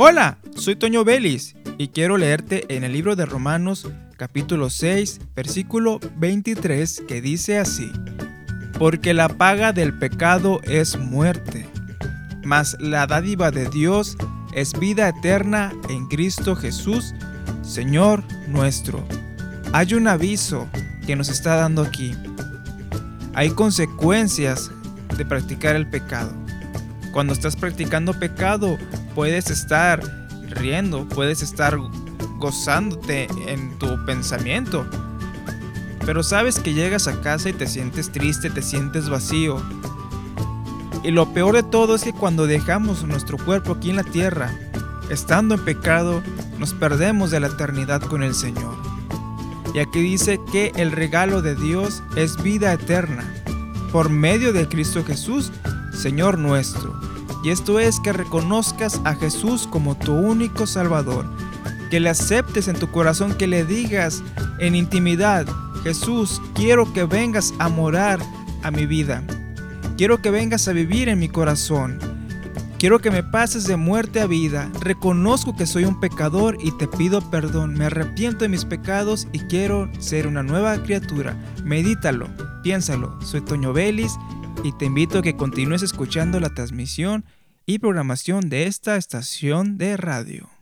Hola, soy Toño Vélez y quiero leerte en el libro de Romanos capítulo 6, versículo 23 que dice así, Porque la paga del pecado es muerte, mas la dádiva de Dios es vida eterna en Cristo Jesús, Señor nuestro. Hay un aviso que nos está dando aquí. Hay consecuencias de practicar el pecado. Cuando estás practicando pecado, puedes estar riendo, puedes estar gozándote en tu pensamiento. Pero sabes que llegas a casa y te sientes triste, te sientes vacío. Y lo peor de todo es que cuando dejamos nuestro cuerpo aquí en la tierra, estando en pecado, nos perdemos de la eternidad con el Señor. Y aquí dice que el regalo de Dios es vida eterna, por medio de Cristo Jesús, Señor nuestro. Y esto es que reconozcas a Jesús como tu único Salvador, que le aceptes en tu corazón, que le digas en intimidad, Jesús, quiero que vengas a morar a mi vida. Quiero que vengas a vivir en mi corazón. Quiero que me pases de muerte a vida. Reconozco que soy un pecador y te pido perdón. Me arrepiento de mis pecados y quiero ser una nueva criatura. Medítalo, piénsalo. Soy Toño Vélez y te invito a que continúes escuchando la transmisión y programación de esta estación de radio.